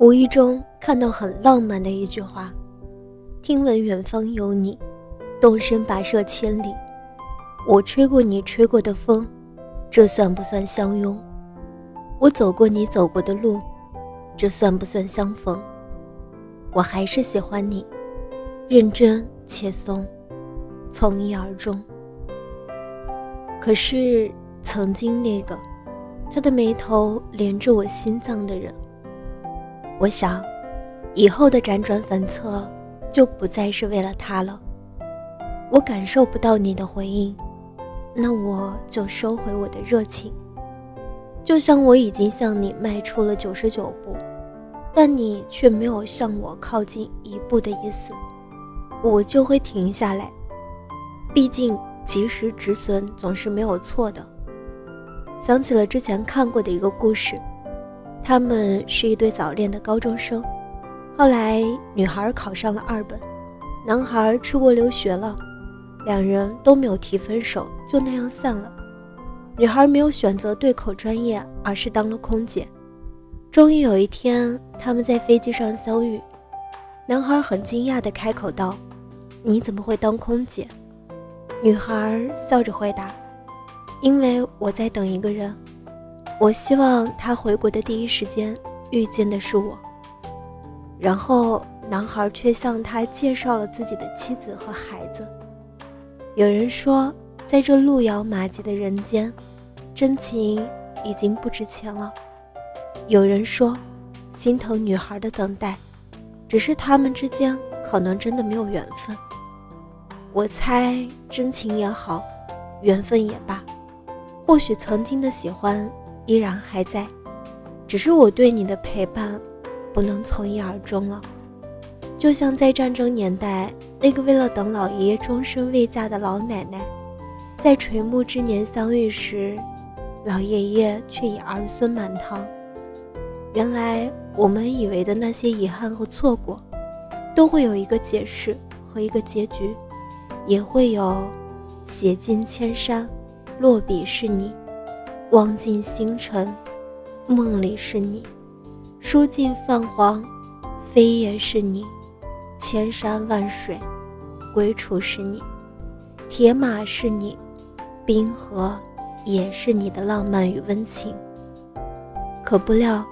无意中看到很浪漫的一句话。听闻远方有你，动身跋涉千里。我吹过你吹过的风，这算不算相拥？我走过你走过的路，这算不算相逢？我还是喜欢你，认真且松，从一而终。可是曾经那个，他的眉头连着我心脏的人，我想，以后的辗转反侧。就不再是为了他了。我感受不到你的回应，那我就收回我的热情。就像我已经向你迈出了九十九步，但你却没有向我靠近一步的意思，我就会停下来。毕竟及时止损总是没有错的。想起了之前看过的一个故事，他们是一对早恋的高中生。后来，女孩考上了二本，男孩出国留学了，两人都没有提分手，就那样散了。女孩没有选择对口专业，而是当了空姐。终于有一天，他们在飞机上相遇，男孩很惊讶地开口道：“你怎么会当空姐？”女孩笑着回答：“因为我在等一个人，我希望他回国的第一时间遇见的是我。”然后，男孩却向他介绍了自己的妻子和孩子。有人说，在这路遥马急的人间，真情已经不值钱了。有人说，心疼女孩的等待，只是他们之间可能真的没有缘分。我猜，真情也好，缘分也罢，或许曾经的喜欢依然还在，只是我对你的陪伴。不能从一而终了，就像在战争年代，那个为了等老爷爷终身未嫁的老奶奶，在垂暮之年相遇时，老爷爷却已儿孙满堂。原来我们以为的那些遗憾和错过，都会有一个解释和一个结局，也会有写尽千山，落笔是你；望尽星辰，梦里是你。书尽泛黄，飞也是你；千山万水，归处是你；铁马是你，冰河也是你的浪漫与温情。可不料，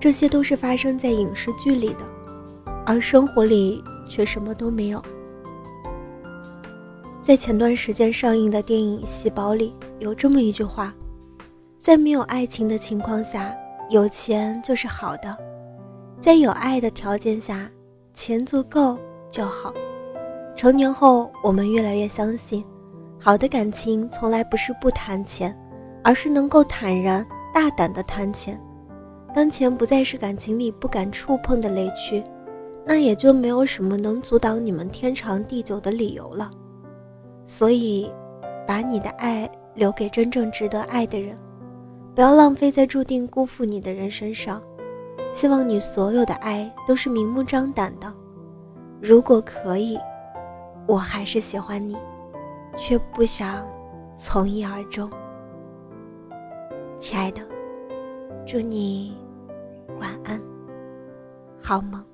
这些都是发生在影视剧里的，而生活里却什么都没有。在前段时间上映的电影《细胞》里，有这么一句话：在没有爱情的情况下。有钱就是好的，在有爱的条件下，钱足够就好。成年后，我们越来越相信，好的感情从来不是不谈钱，而是能够坦然大胆的谈钱。当钱不再是感情里不敢触碰的雷区，那也就没有什么能阻挡你们天长地久的理由了。所以，把你的爱留给真正值得爱的人。不要浪费在注定辜负你的人身上。希望你所有的爱都是明目张胆的。如果可以，我还是喜欢你，却不想从一而终。亲爱的，祝你晚安，好梦。